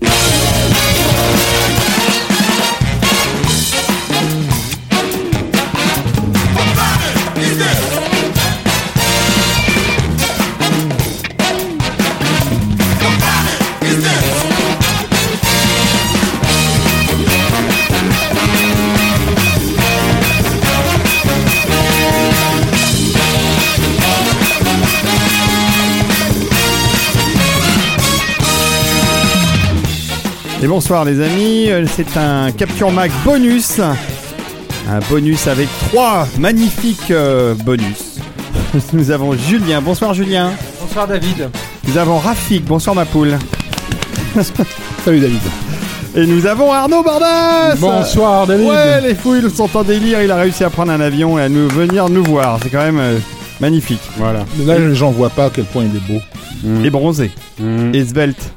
Música Et bonsoir les amis, Euh, c'est un Capture Mac bonus. Un bonus avec trois magnifiques euh, bonus. Nous avons Julien, bonsoir Julien. Bonsoir David. Nous avons Rafik, bonsoir ma poule. Salut David. Et nous avons Arnaud Bardas Bonsoir David. Ouais, les fouilles sont en délire, il a réussi à prendre un avion et à nous venir nous voir. C'est quand même euh, magnifique. Voilà. Là, les gens voient pas à quel point il est beau. Et bronzé. Mm. Et svelte.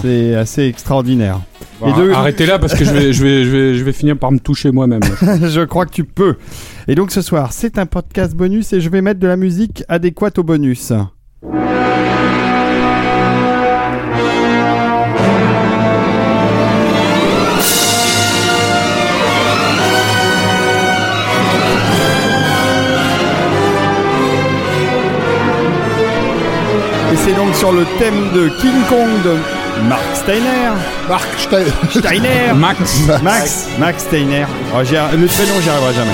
C'est assez extraordinaire. Bon, Et deux- Arrêtez là parce que je vais, je, vais, je, vais, je vais finir par me toucher moi-même. je crois que tu peux. Et donc ce soir, c'est un podcast bonus et je vais mettre de la musique adéquate au bonus. C'est donc sur le thème de King Kong de Mark Steiner. Marc Stein. Steiner Max. Max, Max Steiner. Oh, le prénom, j'y arriverai jamais.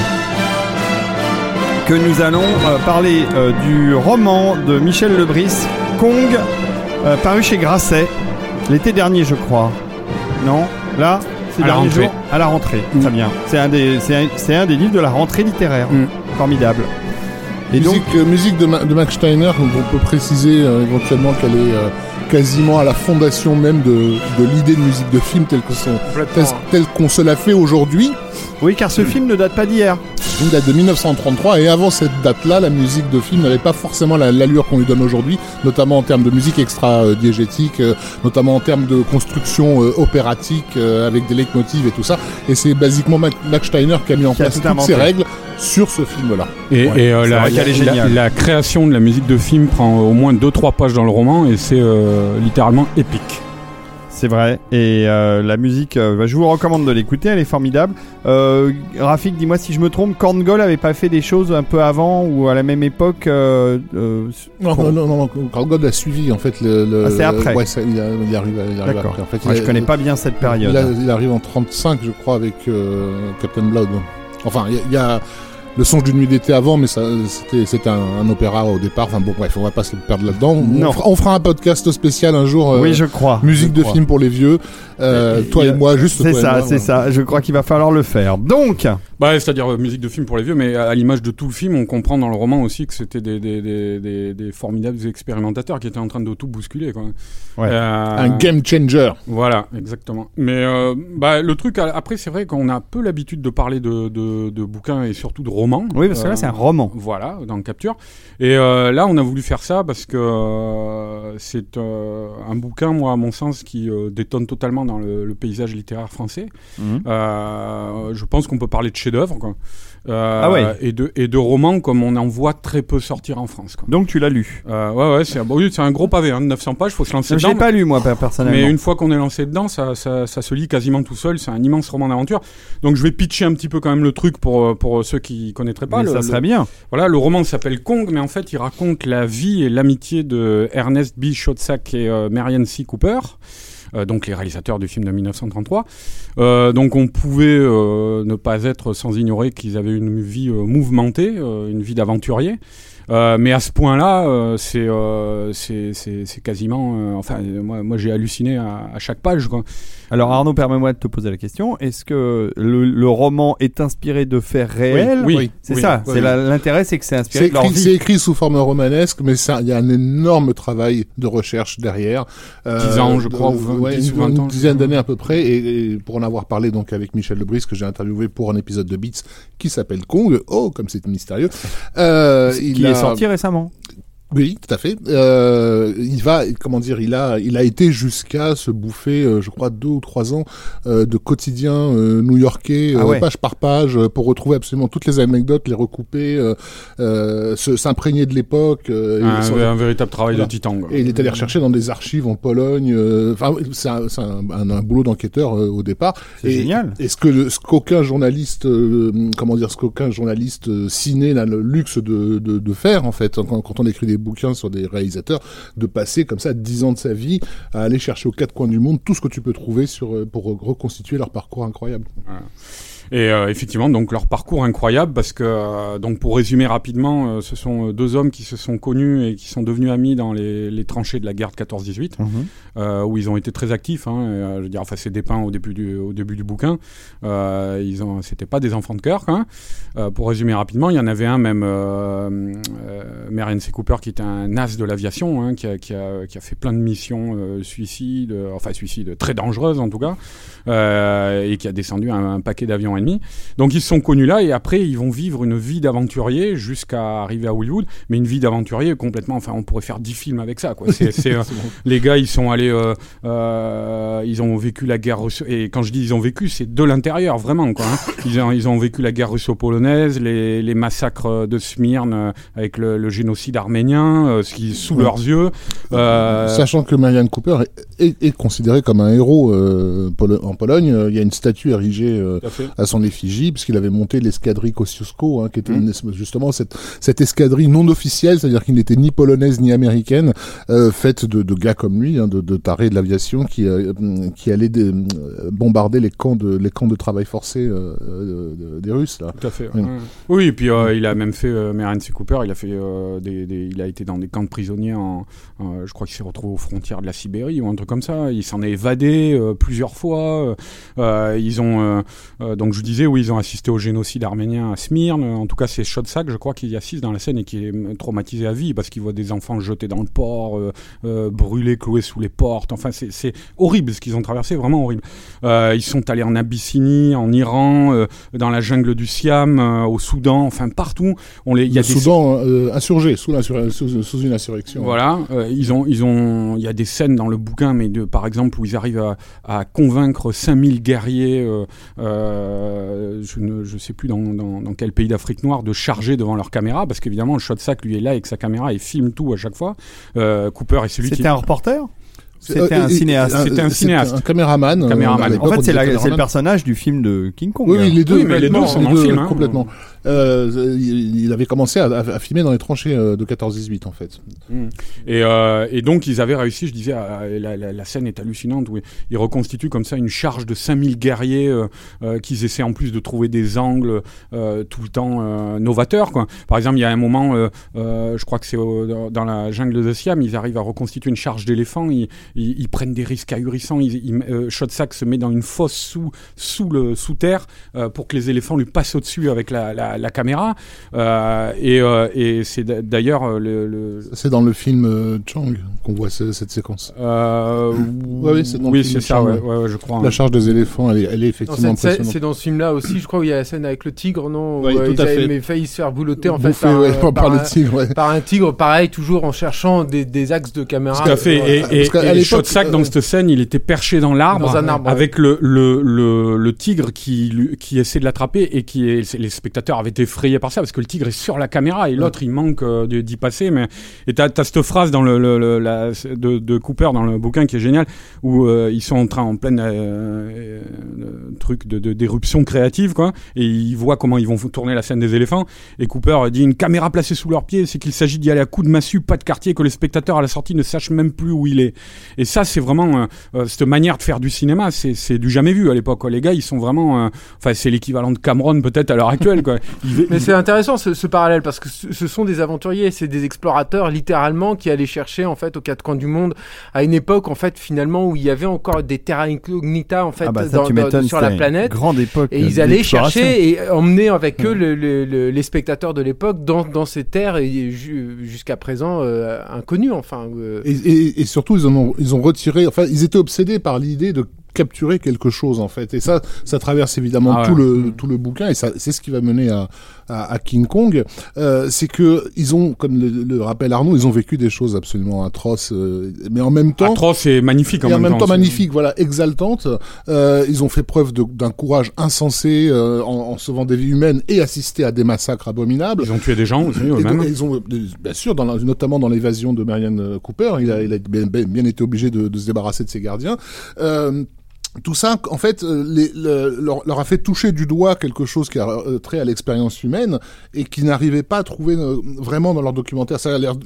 Que nous allons euh, parler euh, du roman de Michel Lebris, Kong, euh, paru chez Grasset, l'été dernier, je crois. Non? Là c'est À la dernier rentrée. jour À la rentrée, très bien. C'est un, des, c'est, un, c'est un des livres de la rentrée littéraire. Mm. Formidable. Et donc, musique, euh, musique de, Ma- de Max Steiner, donc on peut préciser euh, éventuellement qu'elle est euh, quasiment à la fondation même de, de l'idée de musique de film telle qu'on se la fait aujourd'hui. oui, car ce film ne date pas d'hier. Il date de 1933 et avant cette date-là, la musique de film n'avait pas forcément la- l'allure qu'on lui donne aujourd'hui, notamment en termes de musique extra-diégétique, euh, notamment en termes de construction euh, opératique euh, avec des leitmotivs et tout ça. Et c'est basiquement Mac- Max Steiner qui a mis en Qui place tout toutes ces règles sur ce film-là. Et, Ouais, et, euh, c'est la, création de la musique de film prend au moins 2-3 pages dans le roman et c'est euh, littéralement épique. C'est vrai. Et euh, la musique, euh, bah, je vous recommande de l'écouter, elle est formidable. Euh, Rafik, dis-moi si je me trompe, Korngold avait pas fait des choses un peu avant ou à la même époque euh, Non, pour- non, non, non, a suivi en fait le. le- Ah, c'est après. Ouais, ça- il, a- il arrive, il arrive D'accord. après. En fait, Moi, il je a- connais pas bien cette période. Il, a- il arrive en 35, je crois, avec Captain Blood. Enfin, il y, a- il y a le songe d'une nuit d'été avant, mais ça, c'était, c'était un, un opéra au départ. Enfin bon, bref, on va pas se perdre là-dedans. On, fera, on fera un podcast spécial un jour. euh, oui, je crois. Musique Je de crois. film pour les vieux. Euh, Et- toi et- et moi, juste. C'est ça, c'est ça. Je crois qu'il va falloir le faire. Donc, Bah, c'est-à-dire euh, musique de film pour les vieux, mais à, à l'image de tout le film, on comprend dans le roman aussi que c'était des, des, des, des, des formidables expérimentateurs qui étaient en train de tout bousculer. Quoi. Ouais. Euh, Un game changer. Voilà, exactement. Mais euh, bah, le truc, après, c'est vrai qu'on a peu l'habitude de parler de, de, de bouquins et surtout de romans. oui, parce que là, c'est un roman. Voilà, dans Capture. Et euh, là, on a voulu faire ça parce que euh, c'est euh, un bouquin, moi, à mon sens, qui euh, détonne totalement dans le, le paysage littéraire français. Mhm. Euh, je pense qu'on peut parler de chef-d'œuvre, quoi. Euh, Ah ouais. et, de, et de romans comme on en voit très peu sortir en France. Quoi. Donc, tu l'as lu. Euh, ouais, ouais, c'est un, bon, oui, un gros pavé, hein, de 900 pages, faut se lancer Je dedans. l'ai pas lu, moi, per- personnellement. Mais une fois qu'on est lancé dedans, ça, ça, ça se lit quasiment tout seul. C'est un immense roman d'aventure. Donc je vais pitcher un petit peu quand même le truc pour, euh, pour ceux qui connaîtraient pas. Mais Le- ça le- serait bien. Voilà, le roman s'appelle Kong, mais en fait, il raconte la vie et l'amitié de Ernest B. Schoedsack et euh, Marianne C. Cooper. Euh, donc les réalisateurs du film de 1933. Euh, donc on pouvait euh, ne pas être sans ignorer qu'ils avaient une vie mouvementée, une vie d'aventurier. Mais à ce point-là, euh, c'est quasiment. enfin, moi, moi j'ai halluciné à, chaque page. Alors Arnaud, permets-moi de te poser la question. Est-ce que le, le roman est inspiré de faits réels Oui, C'est oui, ça. oui, c'est l'intérêt, c'est que c'est inspiré C'est de leur écrit, vie. c'est écrit sous forme romanesque, mais ça, il y a un énorme travail de recherche derrière. Euh, 10 ans, je crois, ou 20, ouais, 10 ou une, 20 ans, une dizaine d'années à peu près. Et, et pour en avoir parlé donc avec Michel Lebris, que j'ai interviewé pour un épisode de Beats qui s'appelle Kong. Oh, comme c'est mystérieux. Euh, il qui a- est sorti récemment. Oui, tout à fait. Euh, il va, comment dire, il a, il a été jusqu'à se bouffer, euh, je crois, deux ou trois ans euh, de quotidien new-yorkais, Ah ouais. page par page, pour retrouver absolument toutes les anecdotes, les recouper, s'imprégner de l'époque. et Un, un véritable travail Voilà. de titan. quoi. et il est allé rechercher dans des archives en Pologne. Enfin, c'est un, boulot d'enquêteur au départ. C'est génial. Et ce que ce qu'aucun journaliste, comment dire, ce qu'aucun journaliste ciné n'a le luxe de, de, de faire en fait, quand, quand on écrit des bouquins sur des réalisateurs, de passer comme ça dix ans de sa vie à aller chercher aux quatre coins du monde tout ce que tu peux trouver sur euh, pour reconstituer leur parcours incroyable. Et euh, effectivement, donc leur parcours incroyable, parce que euh, donc pour résumer rapidement, euh, ce sont deux hommes qui se sont connus et qui sont devenus amis dans les, les tranchées de la guerre de 14-18, euh, où ils ont été très actifs. Hein, et, je veux dire, enfin c'est dépeint au début du au début du bouquin. Ils ont, c'était pas des enfants de cœur. Hein. Pour résumer rapidement, il y en avait un même, Marion C. Cooper, qui était un as de l'aviation, hein, qui, a, qui, a, qui a fait plein de missions suicides, enfin suicides très dangereuses en tout cas, et qui a descendu un, un paquet d'avions ennemis. Donc ils se sont connus là et après ils vont vivre une vie d'aventurier jusqu'à arriver à Hollywood, mais une vie d'aventurier complètement. Enfin, on pourrait faire 10 films avec ça. Quoi. Euh, les gars, ils sont allés, euh, euh, ils ont vécu la guerre russo- et quand je dis ils ont vécu, c'est de l'intérieur vraiment. Quoi, hein. ils, ont, ils ont vécu la guerre russo-polonaise, les, les massacres de Smyrne avec le, le génocide arménien, ce qui sous Ouais. leurs yeux. Sachant que Marianne Cooper est, est, considéré comme un héros en Pologne, il y a une statue érigée à. À son effigie, puisqu'il avait monté l'escadrille Kosciuszko, hein, qui était Mm. une espèce- justement cette, cette escadrille non officielle, c'est-à-dire qu'il n'était ni polonaise ni américaine, euh, faite de, de gars comme lui, hein, de, de tarés de l'aviation, qui, euh, qui allaient des- euh, bombarder les camps de, les camps de travail forcé euh, de- des Russes. Là. Tout à fait. Oui. ouais. Oui, et puis il a même fait, C. Cooper, il a fait des, des- il a été dans des camps de prisonniers. En, je crois qu'il s'est retrouvé aux frontières de la Sibérie ou un truc comme ça. Il s'en est évadé plusieurs fois. Ils ont, donc je disais, oui, ils ont assisté au génocide arménien à Smyrne. En tout cas, c'est Chodsak, je crois, qui y assiste dans la scène et qui est traumatisé à vie parce qu'il voit des enfants jetés dans le port, euh, euh, brûlés, cloués sous les portes. Enfin, c'est horrible ce qu'ils ont traversé, vraiment horrible. Euh, ils sont allés en Abyssinie, en Iran, dans la jungle du Siam, au Soudan, enfin partout. On les, y a Le des Soudan insurgé, sous, l'insur- sous, sous une insurrection. voilà, ils ont, ils ont, il y a des scènes dans le bouquin, mais de, par exemple où ils arrivent à, à convaincre 5000 guerriers, euh, euh, je ne, je sais plus dans, dans, dans quel pays d'Afrique noire, de charger devant leur caméra, parce qu'évidemment le shot sac lui est là avec sa caméra et filme tout à chaque fois. Euh, Cooper est celui qui C'était un reporter? C'était Euh, un et- cinéaste. C'était un cinéaste. Un caméraman. En fait, c'est disait la- c'est le personnage du film de King Kong. Oui, oui, les deux, Oui, mais les deux complètement, sont dans le film, hein. Euh, il avait commencé à, à filmer dans les tranchées euh, de 14-18 en fait. Et, euh, et donc ils avaient réussi, je disais, la, scène est hallucinante, où ils reconstituent comme ça une charge de 5000 guerriers euh, euh, qu'ils essaient en plus de trouver des angles tout le temps novateurs. Par exemple, il y a un moment, je crois que c'est dans- la jungle de Siam, ils arrivent à reconstituer une charge d'éléphants, ils, prennent des risques ahurissants, ils, se met dans une fosse sous, sous, le, sous terre pour que les éléphants lui passent au-dessus avec la, la caméra. Euh, et euh, et c'est d'a- d'ailleurs euh, le- le, C'est dans le film euh, Chang qu'on voit ce- cette séquence. euh, Ouais, oui, c'est dans le oui, ça, ouais, ouais, ouais, je crois. La hein. charge des éléphants, elle est, elle est effectivement c'est- c'est impressionnante. c'est dans ce film-là aussi, je crois, où il y a la scène avec le tigre, non Oui, tout ils à avaient fait. mais failli se faire boulotter en fait par, ouais, par, par le un- tigre. Ouais. par un tigre, pareil, toujours en cherchant des, des axes de caméra. Tout à fait. Et, et, et l'époque, Shotsack, dans cette scène, il était perché dans l'arbre, Dans un arbre, avec le, le, le, le tigre qui, qui essaie de l'attraper et qui est, les spectateurs avaient été effrayés par ça parce que le tigre est sur la caméra et l'autre il manque euh, d'y passer. Mais et t'as as cette phrase dans le, le, le- de, Cooper dans le bouquin qui est génial où euh, ils sont en train en pleine euh, euh, truc de d'éruption créative quoi et ils voient comment ils vont tourner la scène des éléphants et Cooper dit une caméra placée sous leurs pieds c'est qu'il s'agit d'y aller à coups de massue pas de quartier que les spectateurs à la sortie ne sachent même plus où il est Et ça, c'est vraiment cette manière de faire du cinéma, c'est du jamais vu à l'époque. Les gars, ils sont vraiment, enfin, c'est l'équivalent de Cameron peut-être à l'heure actuelle. Quoi. Mais c'est intéressant ce, ce parallèle parce que ce, ce sont des aventuriers, c'est des explorateurs littéralement qui allaient chercher en fait aux quatre coins du monde à une époque en fait finalement où il y avait encore des terra incognita en fait Ah bah ça, dans- tu dans- m'étonnes, sur la c'était planète. Grande époque. Et ils allaient chercher et emmener avec eux le- le- le- les spectateurs de l'époque dans, dans ces terres jusqu'à présent euh, inconnues enfin. euh, Et, et- et surtout, ils en ont, ils ont retiré. Enfin, ils étaient obsédés par l'idée de capturer quelque chose en fait et ça ça traverse évidemment Ah ouais. tout le tout le bouquin et ça c'est ce qui va mener à à, à King Kong euh, c'est que ils ont comme le, le rappelle Arnaud ils ont vécu des choses absolument atroces euh, mais en même temps Atroce et magnifique en et en même temps c'est- magnifique, voilà, exaltante. Euh, ils ont fait preuve d'un courage insensé euh, en, en sauvant des vies humaines et assisté à des massacres abominables. Ils ont tué des gens aussi eux-mêmes. ils ont, bien sûr, dans la- notamment dans l'évasion de Marianne Cooper, il a, il a bien, bien- bien été obligé de, de se débarrasser de ses gardiens. Euh, tout ça, en fait, euh, les, le- leur, leur a fait toucher du doigt quelque chose qui a euh, trait à l'expérience humaine et qui n'arrivait pas à trouver euh, vraiment dans leurs documentaires.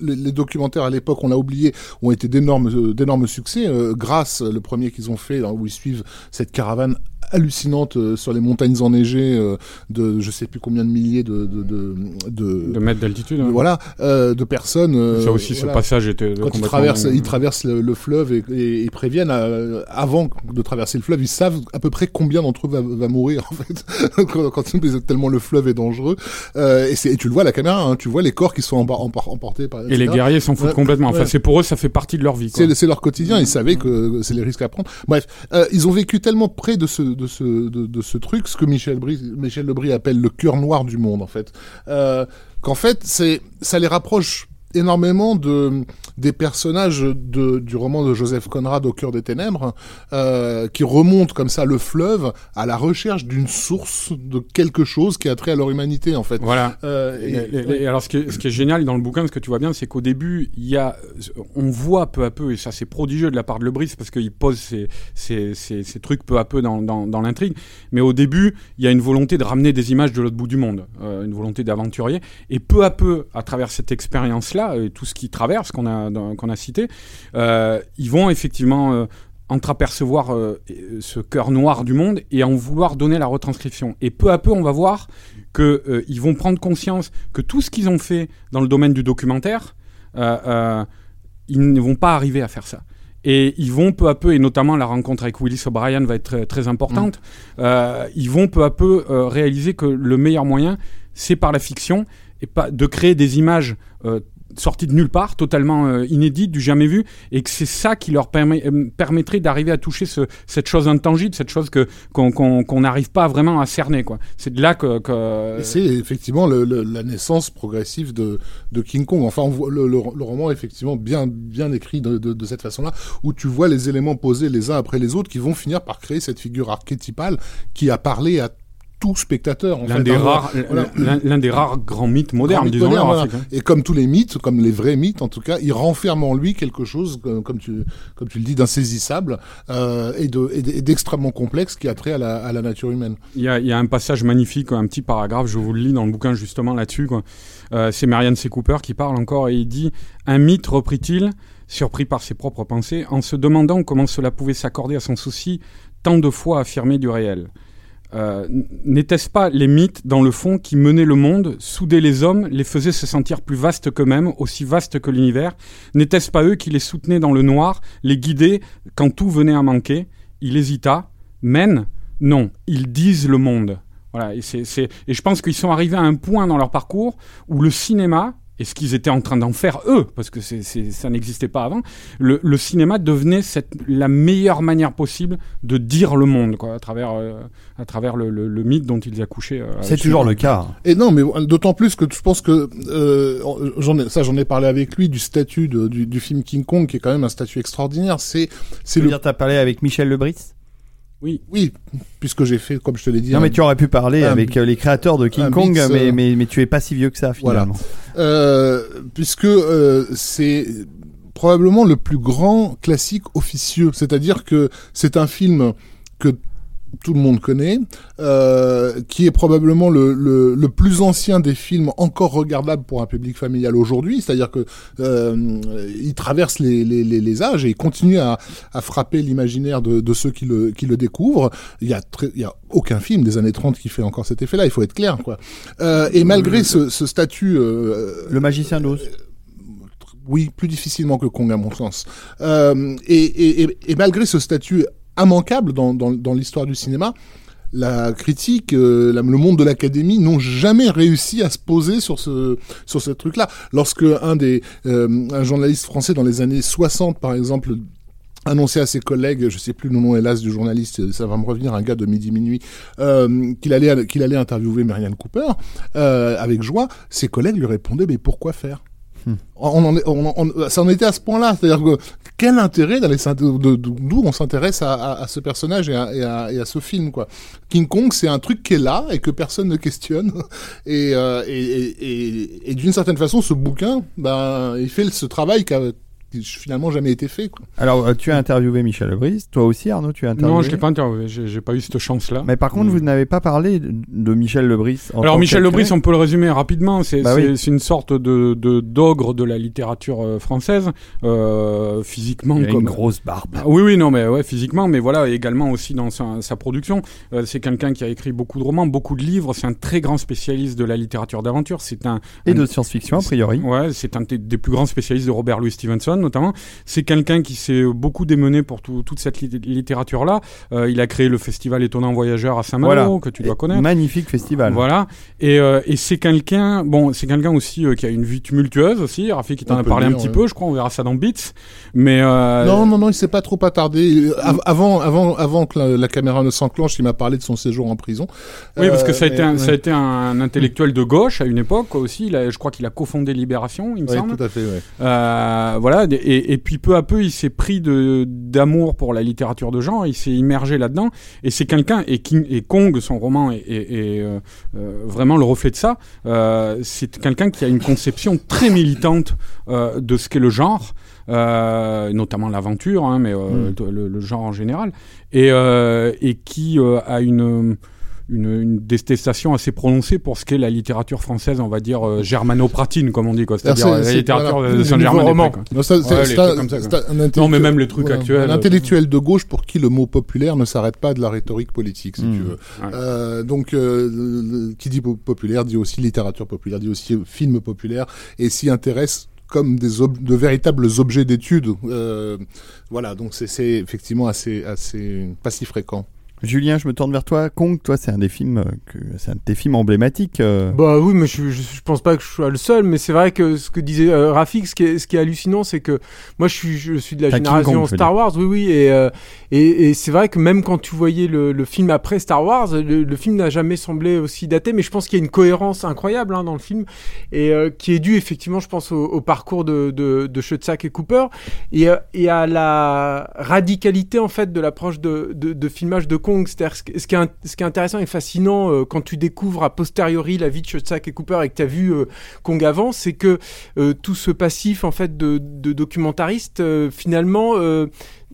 Les, les documentaires à l'époque, on l'a oublié, ont été d'énormes, d'énormes succès. Euh, grâce, le premier qu'ils ont fait, là, où ils suivent cette caravane hallucinante euh, sur les montagnes enneigées euh, de je sais plus combien de milliers de de de, de- De mètres d'altitude. hein. voilà euh, de personnes Ça aussi, ce passage était quand ils traversent ils traversent le, le fleuve et, et- et préviennent avant de traverser le fleuve ils savent à peu près combien d'entre eux va, va mourir en fait quand, quand tellement le fleuve est dangereux euh, et, c'est- tu le vois à la caméra hein, tu vois les corps qui sont empor- empor- emportés par Et les guerriers s'en foutent Ouais, complètement. Enfin, ouais. c'est pour eux, ça fait partie de leur vie. C'est c'est leur quotidien, ils savaient que c'est les risques à prendre. Bref, euh, ils ont vécu tellement près de ce de ce de, de ce truc, ce que Michel Brie, Michel Lebris appelle le cœur noir du monde en fait, euh, qu'en fait c'est ça les rapproche énormément de des personnages de, du roman de Joseph Conrad au cœur des ténèbres euh, qui remontent comme ça le fleuve à la recherche d'une source de quelque chose qui a trait à leur humanité en fait. Voilà. Euh, et- Et- et- et alors, ce qui, est, ce qui est génial dans le bouquin, ce que tu vois bien, c'est qu'au début, il y a, on voit peu à peu, et ça c'est prodigieux de la part de Lebris, parce qu'il pose ces, ces, ces, ces trucs peu à peu dans, dans, dans l'intrigue. Mais au début, il y a une volonté de ramener des images de l'autre bout du monde, euh, une volonté d'aventurier. Et peu à peu, à travers cette expérience-là, et tout ce qui traverse, qu'on a, qu'on a cité, euh, ils vont effectivement euh, entreapercevoir euh, ce cœur noir du monde et en vouloir donner la retranscription. Et peu à peu, on va voir que euh, ils vont prendre conscience que tout ce qu'ils ont fait dans le domaine du documentaire, euh, euh, ils ne vont pas arriver à faire ça. Et ils vont peu à peu, et notamment la rencontre avec Willis O'Brien va être très, très importante, euh, ils vont peu à peu euh, réaliser que le meilleur moyen, c'est par la fiction, et pas de créer des images sorties de nulle part, totalement euh, inédites, du jamais vu, et que c'est ça qui leur euh, permettrait d'arriver à toucher ce, cette chose intangible, cette chose que qu'on n'arrive pas vraiment à cerner. C'est de là que... que c'est effectivement la naissance progressive de, King Kong. Enfin, le, roman est effectivement bien, écrit de- de cette façon-là, où tu vois les éléments posés les uns après les autres qui vont finir par créer cette figure archétypale qui a parlé à tout spectateur. L'un des, rares, l'un- des rares grands mythes modernes. Afrique, hein. Et comme tous les mythes, comme les vrais mythes en tout cas, il renferme en lui quelque chose, comme, comme tu, comme tu le dis, d'insaisissable euh, et de- d'extrêmement complexe qui a trait à la, à la nature humaine. Il y, a, il y a un passage magnifique, un petit paragraphe, je vous le lis dans le bouquin justement là-dessus. quoi. Euh, c'est Marianne C. Cooper qui parle encore et il dit Un mythe, reprit-il, surpris par ses propres pensées, en se demandant comment cela pouvait s'accorder à son souci tant de fois affirmé du réel. Euh, n- N'était-ce pas les mythes, dans le fond, qui menaient le monde, soudaient les hommes, les faisaient se sentir plus vastes qu'eux-mêmes, aussi vastes que l'univers N'était-ce pas eux qui les soutenaient dans le noir, les guidaient quand tout venait à manquer Il hésita. Mène Non, ils disent le monde. Voilà, et, et je pense qu'ils sont arrivés à un point dans leur parcours où le cinéma, et ce qu'ils étaient en train d'en faire eux, parce que c'est, c'est- ça n'existait pas avant, le, le cinéma devenait cette, la meilleure manière possible de dire le monde, quoi, à travers, euh, à travers le, le- le mythe dont ils accouchaient. euh, C'est toujours le cas. Et non, mais d'autant plus que je pense que euh, j'en ai, ça j'en ai parlé avec lui du statut de- du, du film King Kong qui est quand même un statut extraordinaire. C'est Tu c'est veux le dire, t'as parlé avec Michel Lebris? Oui, oui puisque j'ai fait comme je te l'ai dit. Non, un- mais tu aurais pu parler un- avec euh, les créateurs de King Kong, mix, mais, euh, mais, mais tu es pas si vieux que ça, Voilà. finalement. Euh, puisque euh, c'est probablement le plus grand classique officieux. C'est-à-dire que c'est un film que tout le monde connaît, euh, qui est probablement le, le, le, plus ancien des films encore regardables pour un public familial aujourd'hui. C'est-à-dire que euh, il traverse les, les, les, âges et il continue à, à frapper l'imaginaire de, de, ceux qui le, qui le découvrent. Il y a très, il y a aucun film des années 30 qui fait encore cet effet-là. Il faut être clair, quoi. Euh, et malgré ce, ce statut, euh, le magicien d'Oz oui, plus difficilement que Kong à mon sens. Euh, et, et, et, et, malgré ce statut immanquable dans, dans, l'histoire du cinéma, la critique, euh, le monde de l'académie n'ont jamais réussi à se poser sur ce sur ce truc-là. Lorsque un des euh, un journaliste français dans les années 60, par exemple, annonçait à ses collègues, je sais plus le nom hélas du journaliste, ça va me revenir, un gars de midi minuit, euh, qu'il allait allait interviewer Marianne Cooper avec joie, ses collègues lui répondaient mais pourquoi faire? On, en on, on, ça en était à ce point-là. C'est-à-dire que quel intérêt d'aller d'où on s'intéresse à, ce personnage et à, ce film quoi. King Kong, c'est un truc qui est là et que personne ne questionne. Et, euh, et, et d'une certaine façon, ce bouquin, ben, il fait ce travail qu'a finalement jamais été fait. Quoi. Alors, euh, tu as interviewé Michel Lebris, toi aussi Arnaud, tu as interviewé Non, je l'ai pas interviewé, j'ai pas eu cette chance-là. Mais par contre, mm. vous n'avez pas parlé de Michel Lebris. En Alors, Michel Lebris, on peut le résumer rapidement, c'est bah oui. une sorte de d'ogre de, de, la littérature euh, française, euh, physiquement. Il a comme... une grosse barbe. Ah, oui, oui, non, mais ouais, physiquement, mais voilà, également aussi dans sa, sa production. Euh, c'est quelqu'un qui a écrit beaucoup de romans, beaucoup de livres, c'est un très grand spécialiste de la littérature d'aventure. C'est un et un, de science-fiction a priori. Ouais, c'est un des plus grands spécialistes de Robert Louis Stevenson notamment c'est quelqu'un qui s'est beaucoup démené pour tout, toute cette littérature-là. Euh, il a créé le festival Étonnant Voyageur à Saint-Malo, voilà. que tu dois connaître. Magnifique festival. Voilà. Et, euh, et c'est quelqu'un, bon, c'est quelqu'un aussi euh, qui a une vie tumultueuse aussi. Rafi qui t'en a parlé dire, un petit ouais. peu, je crois. On verra ça dans Beats. Mais euh, non, non, non, il s'est pas trop attardé. Avant, avant, avant que la, la caméra ne s'enclenche, il m'a parlé de son séjour en prison. Oui, parce que ça a été, un, ouais. ça a été un intellectuel de gauche à une époque aussi. Il a, je crois qu'il a cofondé Libération, il me oui, semble. tout à fait. Ouais. voilà. Et, et puis peu à peu, il s'est pris de d'amour pour la littérature de genre, il s'est immergé là-dedans, et c'est quelqu'un et, King, et Kong, son roman, est, est, est euh, euh, vraiment le reflet de ça. Euh, c'est quelqu'un qui a une conception très militante euh, de ce qu'est le genre. Notamment l'aventure, hein, mais mm. le, le, genre en général, et, et qui a une une, une, détestation assez prononcée pour ce qu'est la littérature française, on va dire euh, germano-pratine, comme on dit, quoi. C'est-à-dire la littérature voilà, de Saint-Germain. Non, mais même les trucs voilà, actuels. Un intellectuel de gauche pour qui le mot populaire ne s'arrête pas de la rhétorique politique, si mmh. tu veux. Ouais. Euh, donc, euh, qui dit populaire dit aussi littérature populaire, dit aussi film populaire, et s'y intéresse comme des de véritables objets d'étude. Euh, voilà, donc c'est effectivement assez, assez pas si fréquent. Julien, je me tourne vers toi. Kong, toi, c'est un des films que c'est un de tes films emblématiques. Euh... Bah oui, mais je, je, je, pense pas que je sois le seul. Mais c'est vrai que ce que disait euh, Rafik, ce qui est, ce qui est hallucinant, c'est que moi, je suis, je suis de la génération Kong, Star Wars. Oui, oui, et euh, et, et c'est vrai que même quand tu voyais le, le film après Star Wars, le, le film n'a jamais semblé aussi daté. Mais je pense qu'il y a une cohérence incroyable hein, dans le film et euh, qui est due effectivement, je pense, au, au parcours de de, de Schoedsack et Cooper et, euh, et à la radicalité en fait de l'approche de, de, de filmage de Kong. C'est-à-dire ce, qui est, ce qui est intéressant et fascinant euh, quand tu découvres a posteriori la vie de Schoedsack et Cooper et que tu as vu euh, Kong avant, c'est que euh, tout ce passif en fait de, de documentariste finalement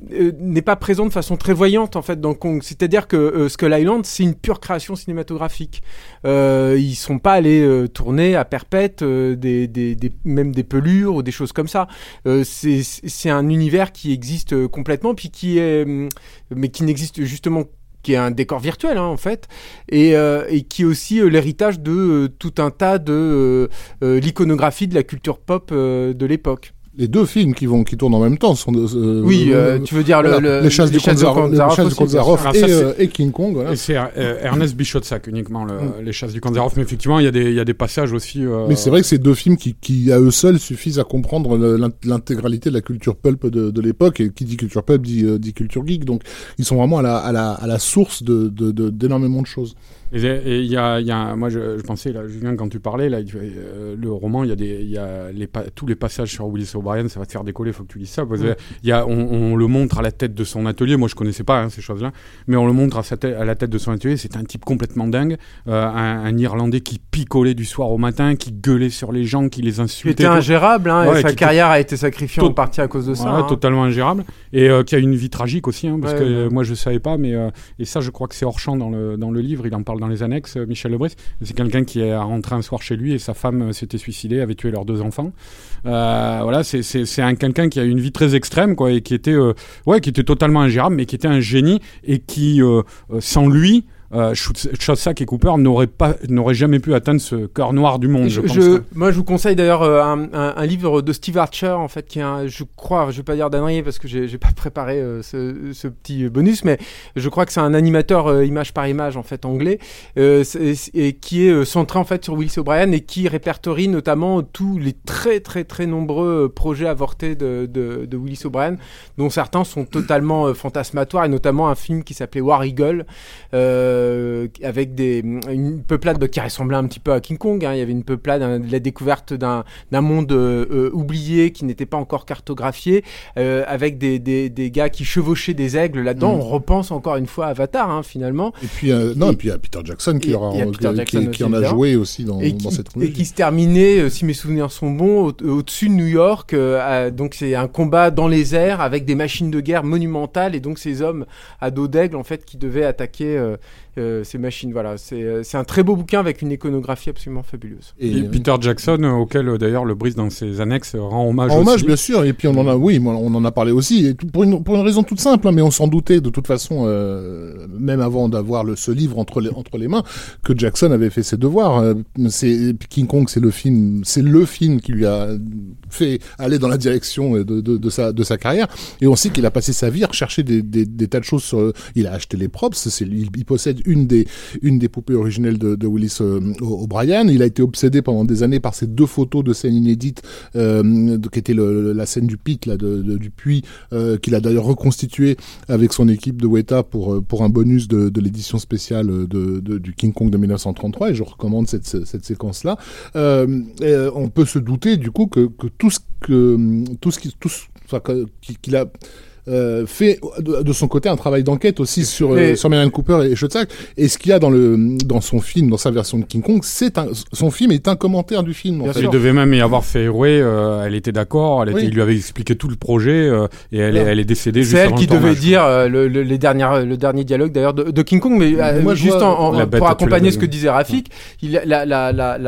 n'est pas présent de façon très voyante en fait dans Kong. C'est-à-dire que euh, Skull Island c'est une pure création cinématographique. Euh, ils sont pas allés tourner à perpète des, même des pelures ou des choses comme ça. C'est un univers qui existe complètement puis qui est mais qui n'existe justement qui est un décor virtuel hein, en fait, et, euh, et qui est aussi euh, l'héritage de euh, tout un tas de l'iconographie de la culture pop de l'époque les deux films qui vont qui tournent en même temps sont euh, oui euh, tu veux dire voilà, le, les chasses du Zaroff et, ça, euh, et, King Kong voilà. c'est euh, Ernest Bichotsac uniquement le, mm. les chasses du Zaroff mais effectivement il y a des il y a des passages aussi euh, mais c'est vrai que c'est deux films qui qui à eux seuls suffisent à comprendre l'intégralité de la culture pulp de, de l'époque. Et qui dit culture pulp dit, dit culture geek. Donc ils sont vraiment à la à la à la source de d'énormément de, de, de choses Et il y a, y a, moi je, je, pensais là, Julien, quand tu parlais là, euh, le roman, il y a des, il y a les tous les passages sur Willis O'Brien, ça va te faire décoller, faut que tu lises ça. Il y a, on, on, le montre à la tête de son atelier. Moi, je connaissais pas hein, ces choses-là, mais on le montre à, sa à la tête de son atelier. C'est un type complètement dingue, euh, un, un, Irlandais qui picolait du soir au matin, qui gueulait sur les gens, qui les insultait. Qui était ingérable, hein, et sa carrière a été sacrifiée en partie à cause de ça. Hein. Totalement ingérable, et euh, qui a une vie tragique aussi, hein, parce que moi je savais pas, mais et ça, je crois que c'est hors champ dans le dans le livre. Il en parle dans les annexes, euh, Michel Lebris. C'est quelqu'un qui est rentré un soir chez lui et sa femme euh, s'était suicidée, avait tué leurs deux enfants. Euh, voilà, c'est un quelqu'un qui a une vie très extrême, quoi, et qui était, ouais, qui était totalement ingérable, mais qui était un génie et qui, sans lui, euh, et Cooper n'auraient pas, n'auraient jamais pu atteindre ce cœur noir du monde. Je, je, moi, je vous conseille d'ailleurs euh, un, un, livre de Steve Archer, en fait, qui est un, je crois, je vais pas dire d'annerie parce que j'ai, pas préparé euh, ce, ce, petit bonus, mais je crois que c'est un animateur euh, image par image en fait anglais et qui est centré en fait sur Willis O'Brien et qui répertorie notamment tous les très très très nombreux projets avortés de, de, de Willis O'Brien, dont certains sont totalement fantasmatoires et notamment un film qui s'appelait War Eagle. Euh, euh, avec des, une peuplade qui ressemblait un petit peu à King Kong. Hein. Il y avait une peuplade, la découverte d'un monde euh, euh, oublié qui n'était pas encore cartographié, avec des, des, des, gars qui chevauchaient des aigles là-dedans. Mm. On repense encore une fois à Avatar, hein, finalement. Et puis, non, et, puis il y a Peter Jackson qui, aura, qui, en a joué aussi dans, dans cette Et qui se terminait, si mes souvenirs sont bons, au-dessus de New York. donc c'est un combat dans les airs avec des machines de guerre monumentales et donc ces hommes à dos d'aigle en fait qui devaient attaquer euh, ces machines. Voilà, euh, c'est un très beau bouquin avec une iconographie absolument fabuleuse. Et, Peter Jackson, euh, auquel d'ailleurs le Brice dans ses annexes rend hommage. Rend hommage, bien sûr. Et puis on en a, oui, on en a parlé aussi. Et pour, une, pour une raison toute simple, hein, mais on s'en doutait de toute façon, même avant d'avoir ce livre entre les, entre les mains, que Jackson avait fait ses devoirs. c'est King Kong, c'est le film, c'est le film qui lui a fait aller dans la direction de, de, de sa, de sa carrière. Et on sait qu'il a passé sa vie à rechercher des, des, des tas de choses. Sur, il a acheté les props. Il possède une des, une des poupées originelles de, Willis euh, O'Brien. Il a été obsédé pendant des années par ces deux photos de scènes inédites, euh, qui étaient la scène du pit, là, du puits, euh, qu'il a d'ailleurs reconstitué avec son équipe de Weta pour, pour un bonus de, l'édition spéciale de, du King Kong de 1933. Et je recommande cette, cette séquence-là. On peut se douter du coup que, que tout ce que tout ce qui tout ce, qu'il a euh, fait de, son côté un travail d'enquête aussi sur euh, sur Marianne Cooper et Schotzak. Et ce qu'il y a dans le dans son film, dans sa version de King Kong, c'est un son film est un commentaire du film. En fait. Il devait même y avoir fait hérouer. Euh, elle était d'accord. Elle il lui avait expliqué tout le projet et elle, est, elle est décédée. C'est elle qui devait dire le, le, les dernières le dernier dialogue d'ailleurs de, de, King Kong, mais Moi, juste en, pour accompagner ce que disait Rafik, il la la la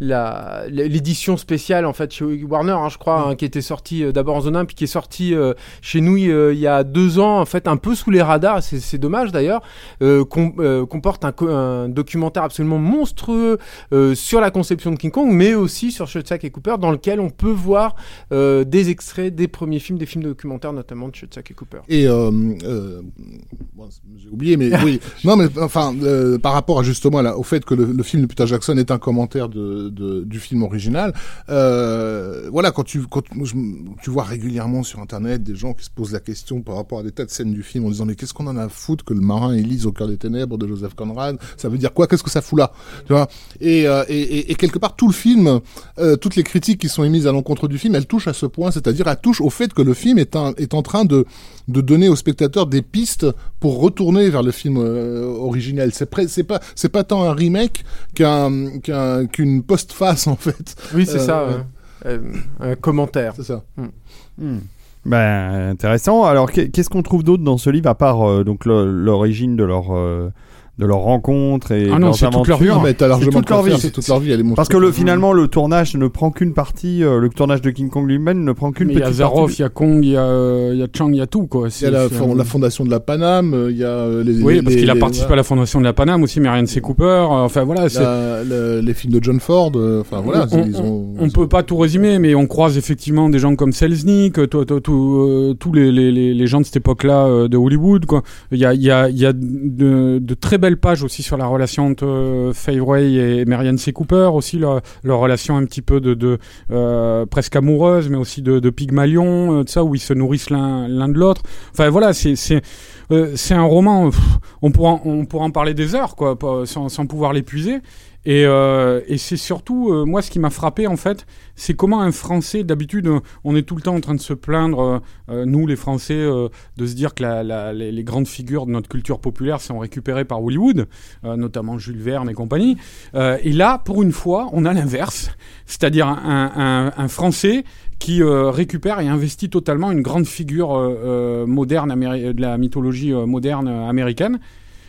la l'édition spéciale en fait chez Warner, hein, je crois, hein, qui était sortie d'abord en zone 1 puis qui est sortie chez nous euh, il y a deux ans, en fait, un peu sous les radars, c'est dommage d'ailleurs, euh, euh, comporte un, documentaire absolument monstrueux sur la conception de King Kong, mais aussi sur Schutzak et Cooper, dans lequel on peut voir des extraits des premiers films, des films documentaires, notamment de Schutzak et Cooper. Et j'ai oublié, mais oui, non, mais enfin, par rapport à justement là, au fait que le, film de Peter Jackson est un commentaire de, du film original, voilà, quand tu quand tu vois régulièrement sur Internet des gens qui se posent la question par rapport à des tas de scènes du film en disant mais qu'est-ce qu'on en a à foutre que le marin élise au cœur des ténèbres de Joseph Conrad? Ça veut dire quoi? Qu'est-ce que ça fout là? Tu vois? Et, euh, et, et, quelque part tout le film, euh, toutes les critiques qui sont émises à l'encontre du film, elles touchent à ce point, c'est-à-dire elles touchent au fait que le film est, un, est en train de de donner aux spectateurs des pistes pour retourner vers le film euh, originel. C'est c'est pas c'est pas tant un remake qu'un qu'une post-face en fait. Oui, c'est ça. un commentaire. C'est ça. Hmm. Ben, intéressant. Alors, qu'est-ce qu'on trouve d'autre dans ce livre, à part euh, donc l'origine de leur euh, de leur rencontre et ah non, c'est toute leur vie. Ah, largement toute leur vie. C'est toute leur vie. Elle est Parce que le, finalement, le tournage ne prend qu'une partie. Euh, le tournage de King Kong lui-même ne prend qu'une petite partie. Il y a Zaroff, il y a Kong, il y a, il y a Chang, il y a tout quoi. Il y a la, la, fondation de la Paname, euh, il y a euh, les. Oui, parce qu'il a participé à la fondation de la Paname aussi, mais rien C. Cooper. enfin voilà. La, les films de John Ford. Enfin voilà. On, ils ont, on, peut pas tout résumer, mais on croise effectivement des gens comme Selznick, tous les, les, les, gens de cette époque-là de Hollywood quoi. Il y a il y a il y a de, de très belles belle page aussi sur la relation entre euh, Faveway et Marianne C. Cooper, aussi leur, relation un petit peu de, euh, presque amoureuse, mais aussi de, de Pygmalion, de ça, où ils se nourrissent l'un de l'autre. Enfin voilà, c'est un roman. on pourra en parler des heures, quoi, sans pouvoir l'épuiser. Et, euh, et c'est surtout, euh, moi, ce qui m'a frappé, en fait, c'est comment un Français, d'habitude, on est tout le temps en train de se plaindre, euh, nous, les Français, de se dire que les, grandes figures de notre culture populaire sont récupérées par Hollywood, notamment Jules Verne et compagnie. et là, pour une fois, on a l'inverse, c'est-à-dire un, Français qui récupère et investit totalement une grande figure moderne de la mythologie moderne américaine.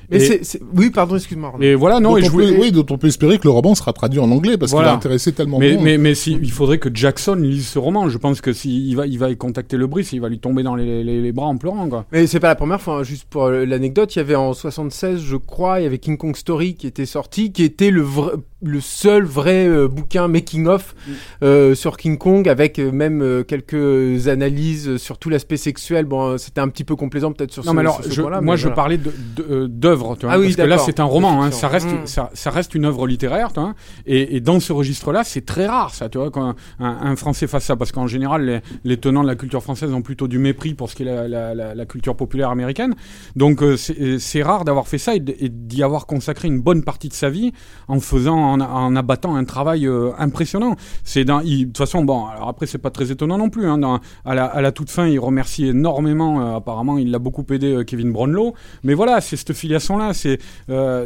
Mais c'est, oui, pardon, excuse-moi. Et voilà, non, et je voulais... oui, donc on peut espérer que le roman sera traduit en anglais parce qu'il a intéressé tellement mais, de monde. Mais, mais si, il faudrait que Jackson lise ce roman. Je pense que s'il va, il va contacter le Brice, il va lui tomber dans les, les, les bras en pleurant, quoi. Mais c'est pas la première fois. Hein. Juste pour euh, l'anecdote, il y avait en 76, je crois, il y avait King Kong Story qui était sorti, qui était le vrai, le seul vrai euh, bouquin making of mm. euh, sur King Kong avec euh, même quelques analyses sur tout l'aspect sexuel. Bon c'était un petit peu complaisant peut-être sur non ce, mais alors je, moi je parlais d'œuvre tu vois ah oui, parce que là c'est un roman hein, ça reste mm. ça, ça, reste une œuvre littéraire tu vois, et, et, dans ce registre là c'est très rare ça tu vois quand un, un, français fasse ça. Parce qu'en général les, les, tenants de la culture française ont plutôt du mépris pour ce qui est la, la, la, la culture populaire américaine. Donc c'est rare d'avoir fait ça et d'y avoir consacré une bonne partie de sa vie en faisant en, abattant un travail euh, impressionnant. C'est de toute façon, bon, alors après c'est pas très étonnant non plus. Hein, dans, à, la, à, la, toute fin, il remercie énormément. Euh, apparemment, il l'a beaucoup aidé, euh, Kevin Brownlow. Mais voilà, c'est cette filiation-là. C'est,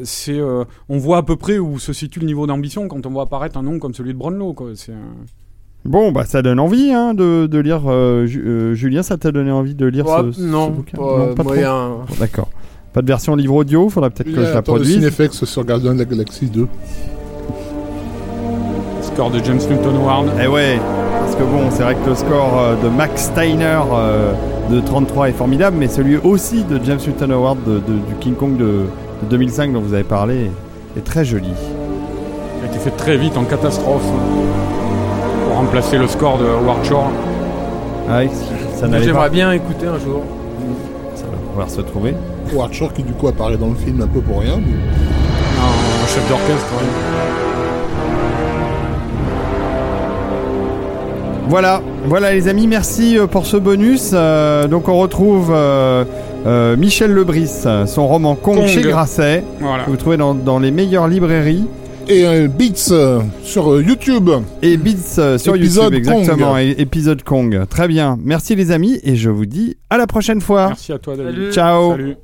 c'est, on voit à peu près où se situe le niveau d'ambition quand on voit apparaître un nom comme celui de Brownlow. Quoi. C'est Bon, bah ça donne envie hein, de, de, lire. Julien, ça t'a donné envie de lire ce, non, ce bouquin pas, non, pas moyen. D'accord. Pas de version livre audio, faudra peut-être que je la produise. Cinefx sur Guardian de la Galaxie 2 score de James Newton Howard. Eh ouais, parce que bon, c'est vrai que le score euh, de Max Steiner euh, de 33 est formidable, mais celui aussi de James Newton Howard de, du King Kong de, 2005 dont vous avez parlé est très joli. Il a été fait très vite en catastrophe pour remplacer le score de Howard Shore. Ah, ça J'aimerais bien écouter un jour. Ça va pouvoir se trouver. Howard Shore qui du coup apparaît dans le film un peu pour rien. Non, chef d'orchestre. Voilà, voilà les amis, merci euh, pour ce bonus. Euh, donc on retrouve euh, Michel Lebris, son roman Kong, chez Grasset, que vous trouvez dans, les meilleures librairies. Et Beats sur YouTube. Et Beats sur YouTube, exactement. épisode Kong. Très bien. Merci les amis et je vous dis à la prochaine fois. Merci à toi David. Ciao. Salut.